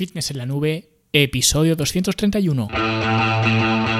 Fitness en la Nube, episodio 231.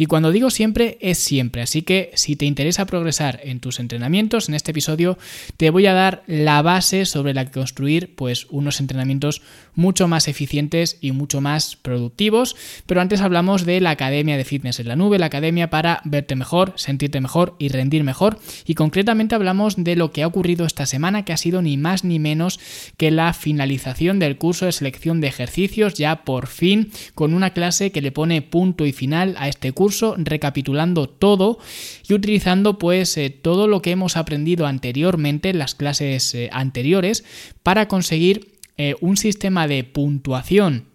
Y cuando digo siempre, es siempre. Así que si te interesa progresar en tus entrenamientos, en este episodio te voy a dar la base sobre la que construir pues unos entrenamientos mucho más eficientes y mucho más productivos. Pero antes hablamos de la Academia de Fitness en la Nube, la academia para verte mejor, sentirte mejor y rendir mejor. Y concretamente hablamos de lo que ha ocurrido esta semana, que ha sido ni más ni menos que la finalización del curso de selección de ejercicios, ya por fin con una clase que le pone punto y final a este curso recapitulando todo y utilizando pues eh, todo lo que hemos aprendido anteriormente en las clases eh, anteriores para conseguir eh, un sistema de puntuación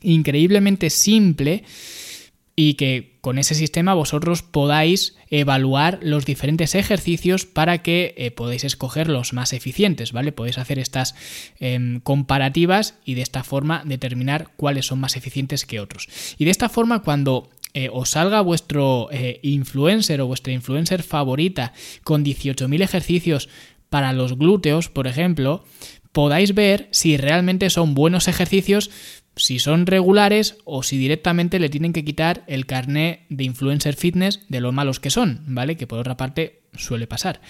increíblemente simple y que con ese sistema vosotros podáis evaluar los diferentes ejercicios para que eh, podáis escoger los más eficientes, ¿vale? Podéis hacer estas em, comparativas y de esta forma determinar cuáles son más eficientes que otros. Y de esta forma cuando eh, os salga vuestro influencer o vuestra influencer favorita con 18.000 ejercicios para los glúteos, por ejemplo, podáis ver si realmente son buenos ejercicios si son regulares o si directamente le tienen que quitar el carné de influencer fitness de lo malos que son, ¿vale? Que por otra parte suele pasar.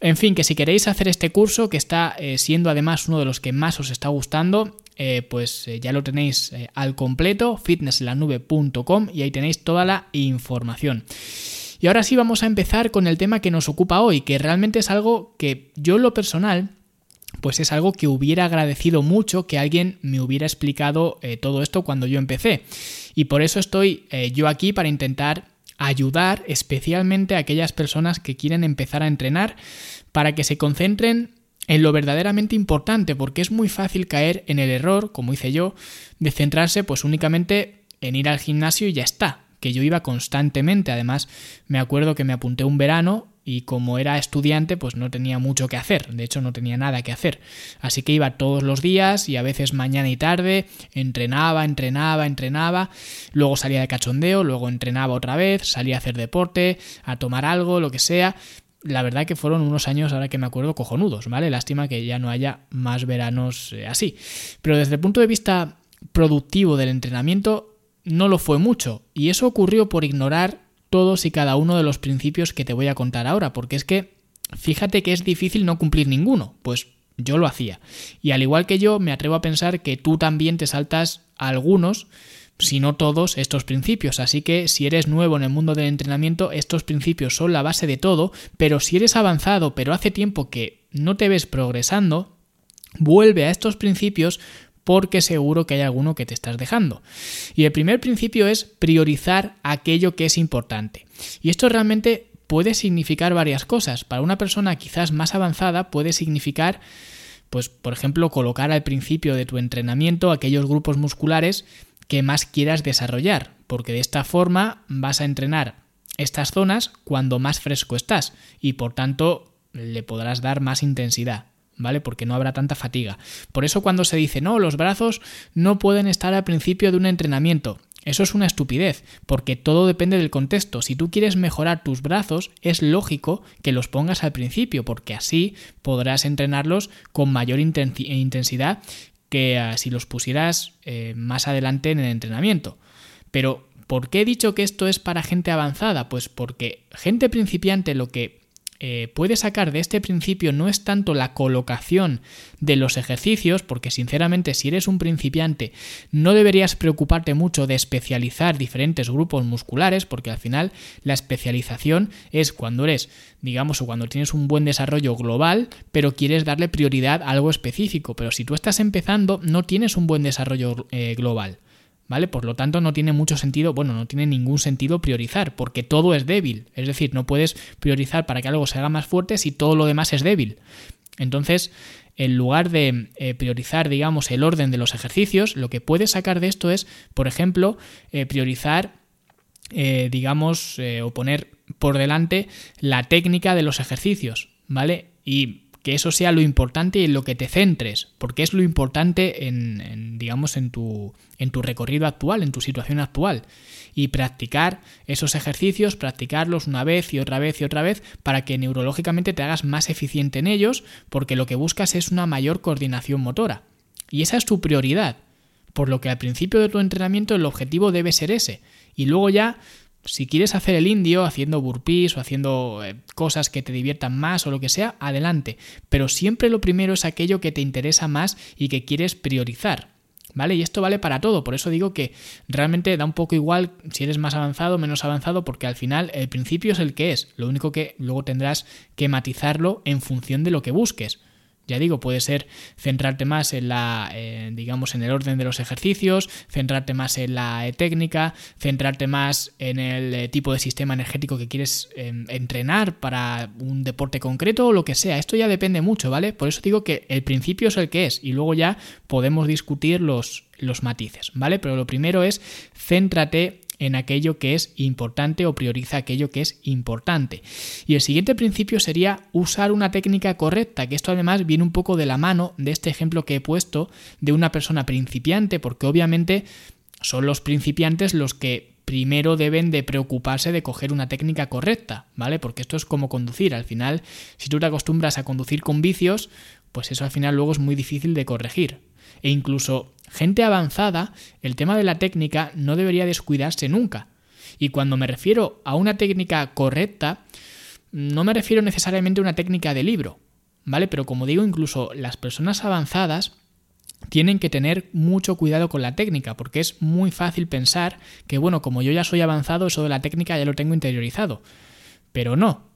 En fin, que si queréis hacer este curso, que está eh, siendo además uno de los que más os está gustando, eh, pues eh, ya lo tenéis al completo, fitnesslanube.com y ahí tenéis toda la información. Y ahora sí vamos a empezar con el tema que nos ocupa hoy, que realmente es algo que yo en lo personal pues es algo que hubiera agradecido mucho que alguien me hubiera explicado eh, todo esto cuando yo empecé. Y por eso estoy eh, yo aquí para intentar ayudar especialmente a aquellas personas que quieren empezar a entrenar para que se concentren en lo verdaderamente importante, porque es muy fácil caer en el error, como hice yo, de centrarse pues únicamente en ir al gimnasio y ya está, que yo iba constantemente, además me acuerdo que me apunté un verano y como era estudiante pues no tenía mucho que hacer, de hecho no tenía nada que hacer. Así que iba todos los días y a veces mañana y tarde, entrenaba, entrenaba, entrenaba, luego salía de cachondeo, luego entrenaba otra vez, salía a hacer deporte, a tomar algo, lo que sea. La verdad que fueron unos años, ahora que me acuerdo, cojonudos, ¿vale? Lástima que ya no haya más veranos eh, así. Pero desde el punto de vista productivo del entrenamiento, no lo fue mucho. Y eso ocurrió por ignorar todos y cada uno de los principios que te voy a contar ahora, porque es que fíjate que es difícil no cumplir ninguno, pues yo lo hacía. Y al igual que yo, me atrevo a pensar que tú también te saltas algunos, si no todos, estos principios. Así que si eres nuevo en el mundo del entrenamiento, estos principios son la base de todo, pero si eres avanzado, pero hace tiempo que no te ves progresando, vuelve a estos principios porque seguro que hay alguno que te estás dejando. Y el primer principio es priorizar aquello que es importante. Y esto realmente puede significar varias cosas. Para una persona quizás más avanzada puede significar, pues, por ejemplo, colocar al principio de tu entrenamiento aquellos grupos musculares que más quieras desarrollar, porque de esta forma vas a entrenar estas zonas cuando más fresco estás y por tanto le podrás dar más intensidad. ¿Vale? Porque no habrá tanta fatiga. Por eso cuando se dice, no, los brazos no pueden estar al principio de un entrenamiento. Eso es una estupidez, porque todo depende del contexto. Si tú quieres mejorar tus brazos, es lógico que los pongas al principio, porque así podrás entrenarlos con mayor intensidad que ah, si los pusieras eh, más adelante en el entrenamiento. Pero, ¿por qué he dicho que esto es para gente avanzada? Pues porque gente principiante lo que eh, puede sacar de este principio no es tanto la colocación de los ejercicios, porque sinceramente si eres un principiante no deberías preocuparte mucho de especializar diferentes grupos musculares, porque al final la especialización es cuando eres, digamos, o cuando tienes un buen desarrollo global, pero quieres darle prioridad a algo específico, pero si tú estás empezando no tienes un buen desarrollo eh, global. ¿Vale? Por lo tanto, no tiene mucho sentido, bueno, no tiene ningún sentido priorizar, porque todo es débil. Es decir, no puedes priorizar para que algo se haga más fuerte si todo lo demás es débil. Entonces, en lugar de eh, priorizar, digamos, el orden de los ejercicios, lo que puedes sacar de esto es, por ejemplo, eh, priorizar, eh, digamos, o poner por delante la técnica de los ejercicios, ¿vale? Y que eso sea lo importante y en lo que te centres, porque es lo importante en, digamos, en tu, en tu recorrido actual, en tu situación actual. Y practicar esos ejercicios, practicarlos una vez y otra vez y otra vez para que neurológicamente te hagas más eficiente en ellos, porque lo que buscas es una mayor coordinación motora. Y esa es tu prioridad. Por lo que al principio de tu entrenamiento el objetivo debe ser ese. Y luego ya si quieres hacer el indio haciendo burpees o haciendo eh, cosas que te diviertan más o lo que sea, adelante. Pero siempre lo primero es aquello que te interesa más y que quieres priorizar. ¿Vale? Y esto vale para todo, por eso digo que realmente da un poco igual si eres más avanzado o menos avanzado, porque al final el principio es el que es, lo único que luego tendrás que matizarlo en función de lo que busques. Ya digo, puede ser centrarte más en la, eh, digamos, en el orden de los ejercicios, centrarte más en la eh, técnica, centrarte más en el eh, tipo de sistema energético que quieres em, entrenar para un deporte concreto o lo que sea. Esto ya depende mucho, ¿vale? Por eso digo que el principio es el que es y luego ya podemos discutir los, los matices, ¿vale? Pero lo primero es céntrate en aquello que es importante o prioriza aquello que es importante. Y el siguiente principio sería usar una técnica correcta, que esto además viene un poco de la mano de este ejemplo que he puesto de una persona principiante, porque obviamente son los principiantes los que primero deben de preocuparse de coger una técnica correcta, ¿vale? Porque esto es como conducir. Al final, si tú te acostumbras a conducir con vicios, pues eso al final luego es muy difícil de corregir. E incluso gente avanzada, el tema de la técnica no debería descuidarse nunca. Y cuando me refiero a una técnica correcta, no me refiero necesariamente a una técnica de libro, ¿vale? Pero como digo, incluso las personas avanzadas tienen que tener mucho cuidado con la técnica, porque es muy fácil pensar que, bueno, como yo ya soy avanzado, eso de la técnica ya lo tengo interiorizado. Pero no,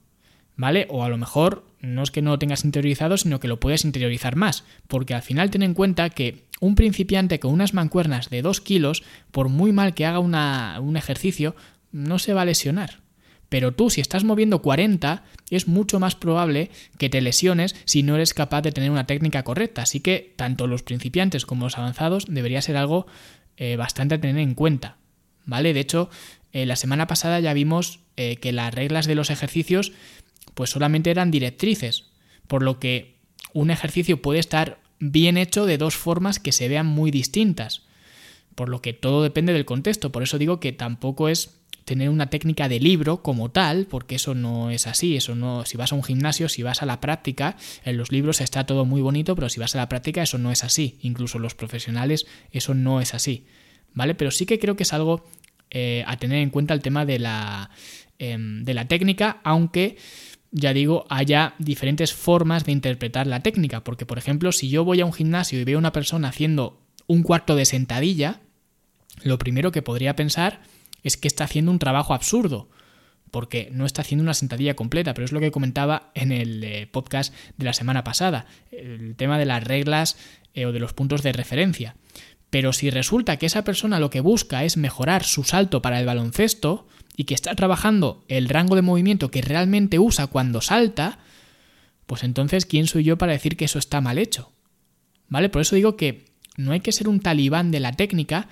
¿vale? O a lo mejor no es que no lo tengas interiorizado, sino que lo puedes interiorizar más, porque al final ten en cuenta que un principiante con unas mancuernas de 2 kilos, por muy mal que haga un ejercicio, no se va a lesionar. Pero tú, si estás moviendo 40, es mucho más probable que te lesiones si no eres capaz de tener una técnica correcta. Así que tanto los principiantes como los avanzados debería ser algo eh, bastante a tener en cuenta. ¿Vale? De hecho, eh, la semana pasada ya vimos eh, que las reglas de los ejercicios pues solamente eran directrices, por lo que un ejercicio puede estar bien hecho de dos formas que se vean muy distintas, por lo que todo depende del contexto, por eso digo que tampoco es tener una técnica de libro como tal, porque eso no es así, eso no, si vas a un gimnasio, si vas a la práctica, en los libros está todo muy bonito, pero si vas a la práctica eso no es así, incluso los profesionales eso no es así, ¿vale? Pero sí que creo que es algo eh, a tener en cuenta el tema de la, em, de la técnica, aunque ya digo, haya diferentes formas de interpretar la técnica. Porque, por ejemplo, si yo voy a un gimnasio y veo a una persona haciendo un cuarto de sentadilla, lo primero que podría pensar es que está haciendo un trabajo absurdo. Porque no está haciendo una sentadilla completa, pero es lo que comentaba en el eh, podcast de la semana pasada, el tema de las reglas eh, o de los puntos de referencia. Pero si resulta que esa persona lo que busca es mejorar su salto para el baloncesto, y que está trabajando el rango de movimiento que realmente usa cuando salta, pues entonces, ¿quién soy yo para decir que eso está mal hecho? ¿Vale? Por eso digo que no hay que ser un talibán de la técnica,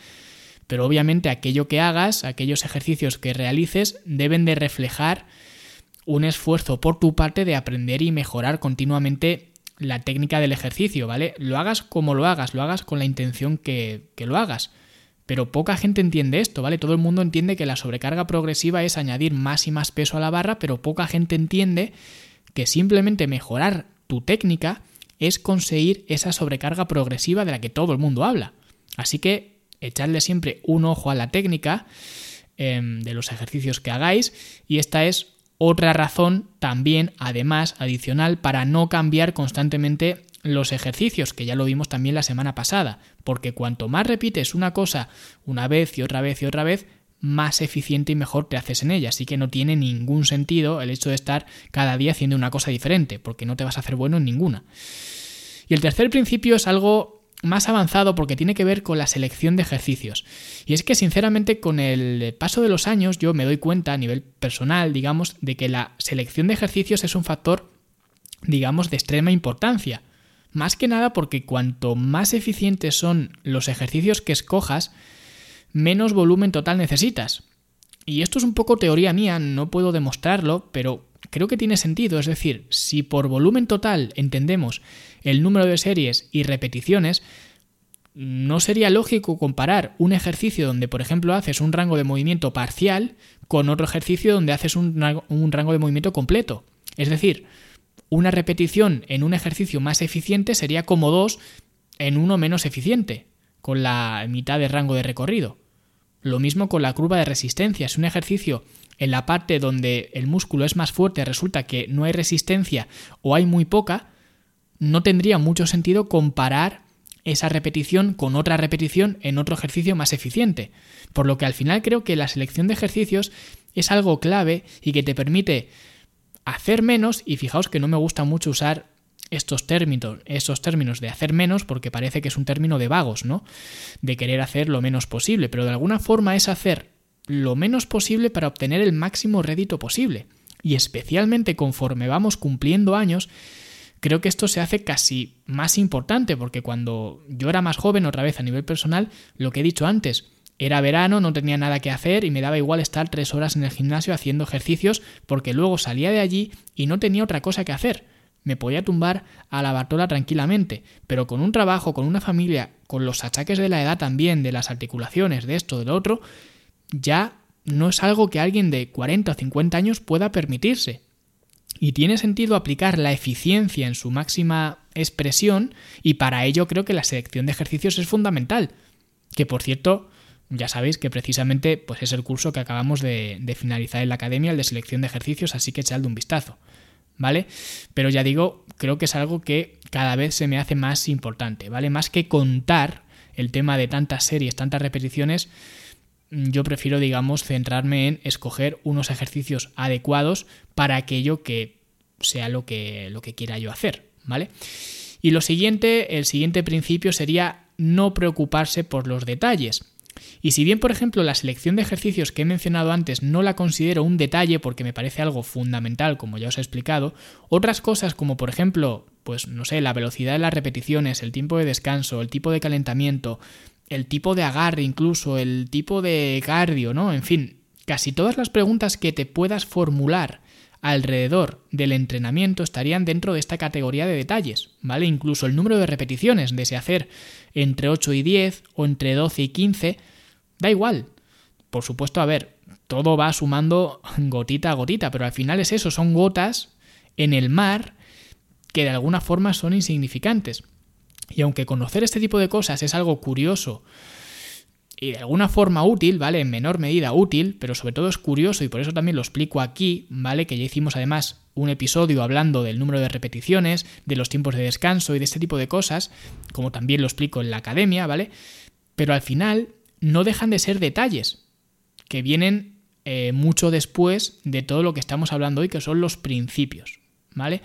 pero obviamente aquello que hagas, aquellos ejercicios que realices, deben de reflejar un esfuerzo por tu parte de aprender y mejorar continuamente la técnica del ejercicio, ¿vale? Lo hagas como lo hagas, lo hagas con la intención que, que lo hagas. Pero poca gente entiende esto, ¿vale? Todo el mundo entiende que la sobrecarga progresiva es añadir más y más peso a la barra, pero poca gente entiende que simplemente mejorar tu técnica es conseguir esa sobrecarga progresiva de la que todo el mundo habla. Así que echadle siempre un ojo a la técnica em, de los ejercicios que hagáis y esta es otra razón también, además, adicional, para no cambiar constantemente los ejercicios, que ya lo vimos también la semana pasada, porque cuanto más repites una cosa una vez y otra vez y otra vez, más eficiente y mejor te haces en ella. Así que no tiene ningún sentido el hecho de estar cada día haciendo una cosa diferente, porque no te vas a hacer bueno en ninguna. Y el tercer principio es algo más avanzado porque tiene que ver con la selección de ejercicios. Y es que sinceramente con el paso de los años yo me doy cuenta a nivel personal, digamos, de que la selección de ejercicios es un factor, digamos, de extrema importancia. Más que nada porque cuanto más eficientes son los ejercicios que escojas, menos volumen total necesitas. Y esto es un poco teoría mía, no puedo demostrarlo, pero creo que tiene sentido. Es decir, si por volumen total entendemos el número de series y repeticiones, no sería lógico comparar un ejercicio donde, por ejemplo, haces un rango de movimiento parcial con otro ejercicio donde haces un, rango de movimiento completo. Es decir, una repetición en un ejercicio más eficiente sería como dos en uno menos eficiente, con la mitad de rango de recorrido. Lo mismo con la curva de resistencia. Si un ejercicio en la parte donde el músculo es más fuerte resulta que no hay resistencia o hay muy poca, no tendría mucho sentido comparar esa repetición con otra repetición en otro ejercicio más eficiente. Por lo que al final creo que la selección de ejercicios es algo clave y que te permite hacer menos y fijaos que no me gusta mucho usar estos términos, estos términos de hacer menos porque parece que es un término de vagos, ¿no? De querer hacer lo menos posible, pero de alguna forma es hacer lo menos posible para obtener el máximo rédito posible. Y especialmente conforme vamos cumpliendo años, creo que esto se hace casi más importante, porque cuando yo era más joven, otra vez a nivel personal, lo que he dicho antes, era verano, no tenía nada que hacer y me daba igual estar tres horas en el gimnasio haciendo ejercicios, porque luego salía de allí y no tenía otra cosa que hacer. Me podía tumbar a la bartola tranquilamente, pero con un trabajo, con una familia, con los achaques de la edad también, de las articulaciones, de esto, de lo otro, ya no es algo que alguien de 40 o 50 años pueda permitirse. Y tiene sentido aplicar la eficiencia en su máxima expresión y para ello creo que la selección de ejercicios es fundamental. Que por cierto, ya sabéis que precisamente pues es el curso que acabamos de, finalizar en la academia, el de selección de ejercicios, así que echadle un vistazo. ¿Vale? Pero ya digo, creo que es algo que cada vez se me hace más importante, ¿vale? Más que contar el tema de tantas series, tantas repeticiones, yo prefiero, digamos, centrarme en escoger unos ejercicios adecuados para aquello que sea lo que, lo que quiera yo hacer, ¿vale? Y lo siguiente, el siguiente principio sería no preocuparse por los detalles. Y si bien, por ejemplo, la selección de ejercicios que he mencionado antes no la considero un detalle porque me parece algo fundamental, como ya os he explicado, otras cosas como por ejemplo, pues no sé, la velocidad de las repeticiones, el tiempo de descanso, el tipo de calentamiento, el tipo de agarre incluso, el tipo de cardio, ¿no? En fin, casi todas las preguntas que te puedas formular alrededor del entrenamiento estarían dentro de esta categoría de detalles, ¿vale? Incluso el número de repeticiones, de si hacer entre 8 y 10 o entre 12 y 15, da igual. Por supuesto, a ver, todo va sumando gotita a gotita, pero al final es eso, son gotas en el mar que de alguna forma son insignificantes. Y aunque conocer este tipo de cosas es algo curioso y de alguna forma útil, ¿vale? En menor medida útil, pero sobre todo es curioso y por eso también lo explico aquí, ¿vale? Que ya hicimos además un episodio hablando del número de repeticiones, de los tiempos de descanso y de este tipo de cosas, como también lo explico en la academia, ¿vale? Pero al final no dejan de ser detalles que vienen eh, mucho después de todo lo que estamos hablando hoy, que son los principios, ¿vale?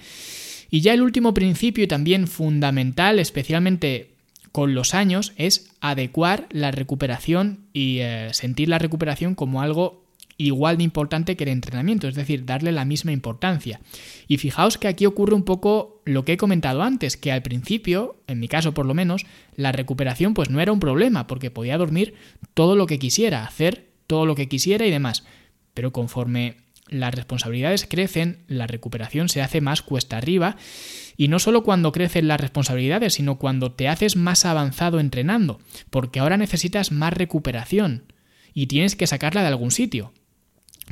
Y ya el último principio y también fundamental, especialmente con los años, es adecuar la recuperación y eh, sentir la recuperación como algo igual de importante que el entrenamiento, es decir, darle la misma importancia. Y fijaos que aquí ocurre un poco lo que he comentado antes, que al principio, en mi caso por lo menos, la recuperación pues no era un problema, porque podía dormir todo lo que quisiera, hacer todo lo que quisiera y demás. Pero conforme las responsabilidades crecen, la recuperación se hace más cuesta arriba y no solo cuando crecen las responsabilidades, sino cuando te haces más avanzado entrenando, porque ahora necesitas más recuperación y tienes que sacarla de algún sitio.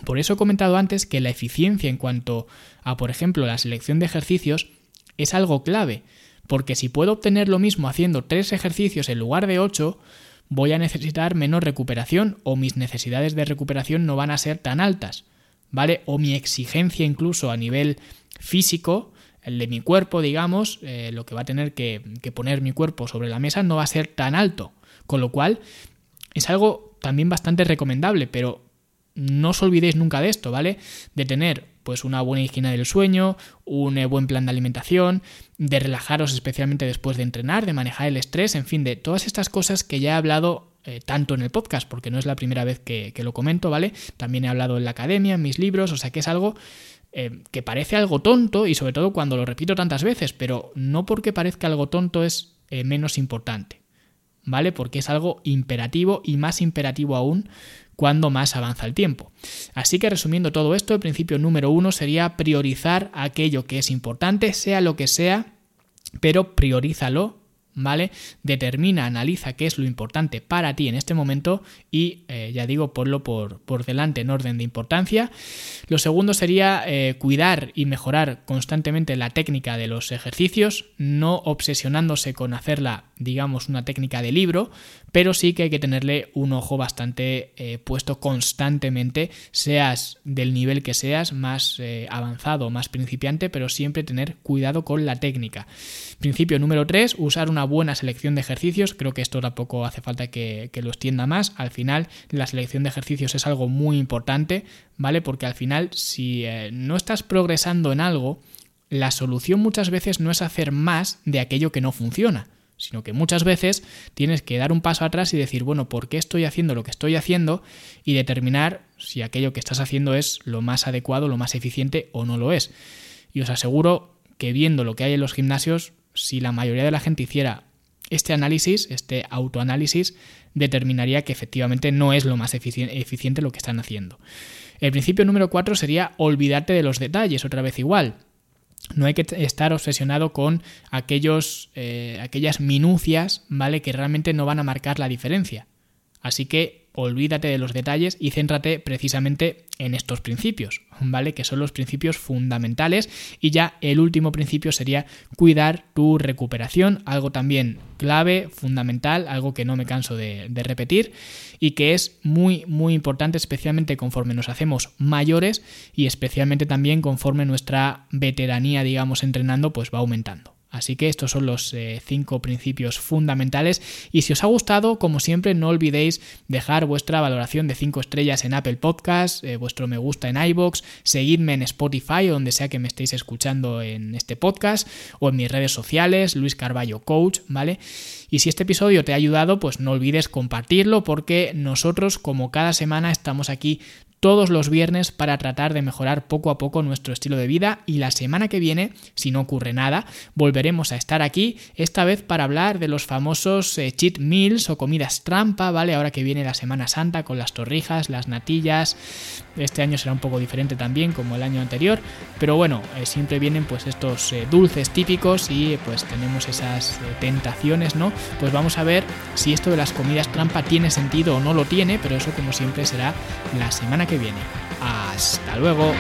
Por eso he comentado antes que la eficiencia en cuanto a, por ejemplo, la selección de ejercicios es algo clave, porque si puedo obtener lo mismo haciendo tres ejercicios en lugar de ocho, voy a necesitar menos recuperación o mis necesidades de recuperación no van a ser tan altas. ¿vale? O mi exigencia incluso a nivel físico, el de mi cuerpo, digamos, eh, lo que va a tener que, que poner mi cuerpo sobre la mesa no va a ser tan alto. Con lo cual, es algo también bastante recomendable, pero no os olvidéis nunca de esto, ¿vale? De tener pues una buena higiene del sueño, un eh, buen plan de alimentación, de relajaros especialmente después de entrenar, de manejar el estrés, en fin, de todas estas cosas que ya he hablado eh, tanto en el podcast, porque no es la primera vez que, lo comento, ¿vale? También he hablado en la academia, en mis libros, o sea que es algo eh, que parece algo tonto y sobre todo cuando lo repito tantas veces, pero no porque parezca algo tonto es menos importante. ¿vale? Porque es algo imperativo y más imperativo aún cuando más avanza el tiempo. Así que resumiendo todo esto, el principio número uno sería priorizar aquello que es importante, sea lo que sea, pero priorízalo ¿vale? Determina, analiza qué es lo importante para ti en este momento y, eh, ya digo, ponlo por, por, delante en orden de importancia. Lo segundo sería eh, cuidar y mejorar constantemente la técnica de los ejercicios, no obsesionándose con hacerla, digamos, una técnica de libro, pero sí que hay que tenerle un ojo bastante eh, puesto constantemente, seas del nivel que seas, más avanzado, más principiante, pero siempre tener cuidado con la técnica. Principio número 3, usar una buena selección de ejercicios. Creo que esto tampoco hace falta que, que lo extienda más. Al final, la selección de ejercicios es algo muy importante, ¿vale? Porque al final, si eh, no estás progresando en algo, la solución muchas veces no es hacer más de aquello que no funciona sino que muchas veces tienes que dar un paso atrás y decir, bueno, ¿por qué estoy haciendo lo que estoy haciendo? y determinar si aquello que estás haciendo es lo más adecuado, lo más eficiente o no lo es. Y os aseguro que viendo lo que hay en los gimnasios, si la mayoría de la gente hiciera este análisis, este autoanálisis, determinaría que efectivamente no es lo más eficiente lo que están haciendo. El principio número 4 sería olvidarte de los detalles, otra vez igual. No hay que estar obsesionado con aquellos, eh, aquellas minucias, ¿vale? Que realmente no van a marcar la diferencia. Así que olvídate de los detalles y céntrate precisamente en estos principios, ¿vale? Que son los principios fundamentales. Y ya el último principio sería cuidar tu recuperación, algo también clave, fundamental, algo que no me canso de, de repetir y que es muy, muy importante, especialmente conforme nos hacemos mayores y especialmente también conforme nuestra veteranía, digamos, entrenando, pues va aumentando. Así que estos son los eh, cinco principios fundamentales y si os ha gustado, como siempre, no olvidéis dejar vuestra valoración de 5 estrellas en Apple Podcast, eh, vuestro me gusta en iBox, seguidme en Spotify o donde sea que me estéis escuchando en este podcast o en mis redes sociales, Luis Carballo Coach, ¿vale? Y si este episodio te ha ayudado, pues no olvides compartirlo porque nosotros como cada semana estamos aquí todos los viernes para tratar de mejorar poco a poco nuestro estilo de vida y la semana que viene, si no ocurre nada, volveremos a estar aquí, esta vez para hablar de los famosos eh, cheat meals o comidas trampa, ¿vale? Ahora que viene la Semana Santa con las torrijas, las natillas, este año será un poco diferente también como el año anterior, pero bueno, eh, siempre vienen pues estos eh, dulces típicos y pues tenemos esas tentaciones, ¿no? Pues vamos a ver si esto de las comidas trampa tiene sentido o no lo tiene, pero eso como siempre será la semana que viene. Hasta luego.